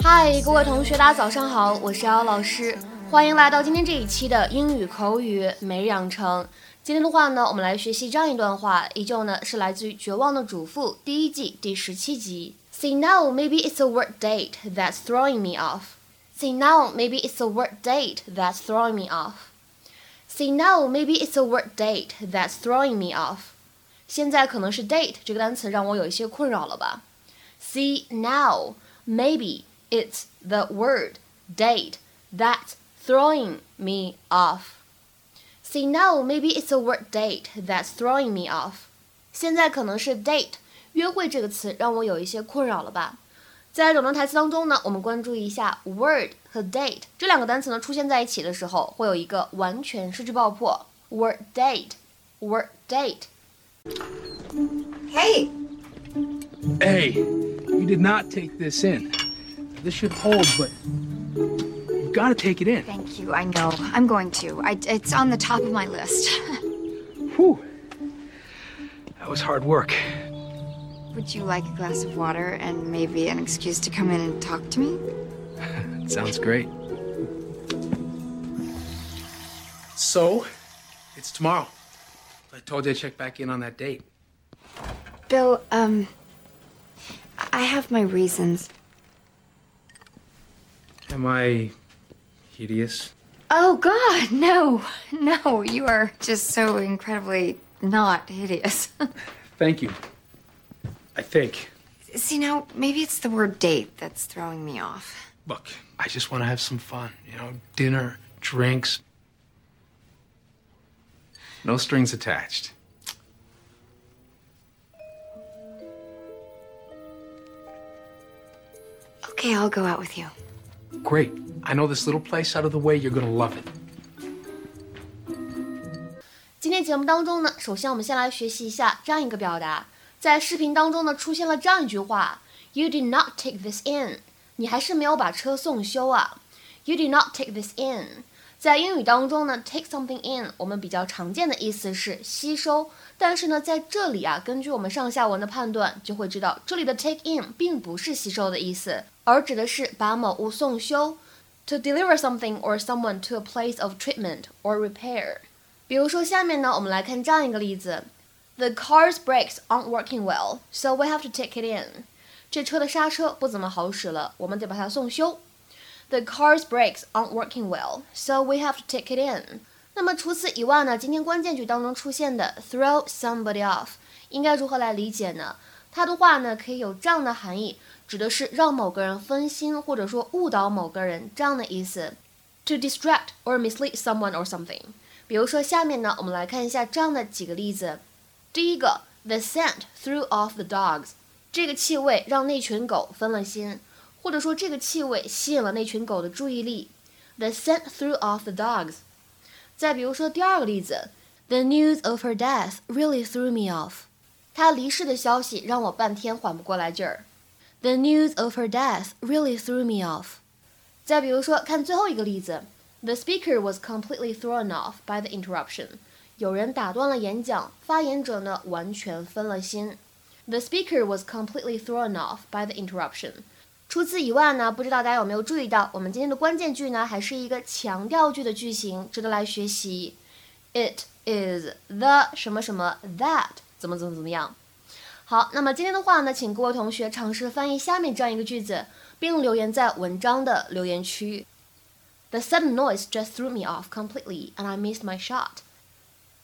嗨，各位同学，大家早上好，我是姚老师，欢迎来到今天这一期的英语口语每日养成。今天的话呢，我们来学习这样一段话，依旧呢是来自于《绝望的主妇》第一季第十七集。See now, maybe it's a work date that's throwing me off. See now, maybe it's a work date that's throwing me off. See now, maybe it's a work date that's throwing me off. 现在可能是 date 这个单词让我有一些困扰了吧？See now, maybe it's the word date that's throwing me off. See now, maybe it's a work date that's throwing me off. 现在可能是 date 约会这个词让我有一些困扰了吧？ 在整段台词当中呢，我们关注一下 word 和 date 这两个单词呢出现在一起的时候，会有一个完全失去爆破。word date, word date。 Hey, Hey, you did not take this in. This should hold, but you gotta take it in. thank you. I know. I'm going to. I, it's on the top of my list. Whew. That was hard work. Would you like a glass of water and maybe an excuse to come in and talk to me? Sounds great. So, it's tomorrow. I told you to check back in on that date. Bill, um, I have my reasons. Am I hideous? Oh, God, no. No, you are just so incredibly not hideous. Thank you. I think. See, now, maybe it's the word date that's throwing me off. Look, I just want to have some fun. You know, dinner, drinks. No strings attached. Okay, I'll go out with you. Great. I know this little place out of the way. You're gonna love it. 今天节目当中呢，首先我们先来学习一下这样一个表达， 在视频当中呢出现了这样一句话：You did not take this in，你还是没有把车送修啊。You did not take this in。在英语当中呢，take something in，我们比较常见的意思是吸收，但是呢，在这里啊，根据我们上下文的判断，就会知道这里的 take in 并不是吸收的意思，而指的是把某物送修，to deliver something or someone to a place of treatment or repair。比如说，下面呢，我们来看这样一个例子：The car's brakes aren't working well, so we have to take it in。这车的刹车不怎么好使了，我们得把它送修。The car's brakes aren't working well, so we have to take it in。那么除此以外呢，今天关键句当中出现的 throw somebody off 应该如何来理解呢？它的话呢，可以有这样的含义，指的是让某个人分心，或者说误导某个人这样的意思。To distract or mislead someone or something。比如说，下面呢，我们来看一下这样的几个例子。第一个，the scent threw off the dogs，这个气味让那群狗分了心，或者说这个气味吸引了那群狗的注意力。The scent threw off the dogs。再比如说第二个例子，the news of her death really threw me off，她离世的消息让我半天缓不过来劲儿。The news of her death really threw me off。再比如说，看最后一个例子。The speaker was completely thrown off by the interruption. 有人打断了演讲，发言者呢完全分了心。The speaker was completely thrown off by the interruption. 除此以外呢，不知道大家有没有注意到，我们今天的关键句呢还是一个强调句的句型，值得来学习。It is the 什么什么 that 怎么怎么怎么样。好，那么今天的话呢，请各位同学尝试翻译下面这样一个句子，并留言在文章的留言区。The sudden noise just threw me off completely, and I missed my shot.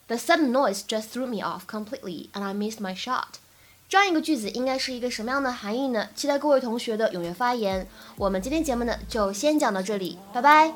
The sudden noise just threw me off completely, and I missed my shot. 这样一个句子应该是一个什么样的含义呢？期待各位同学的踊跃发言。我们今天节目呢就先讲到这里，拜拜。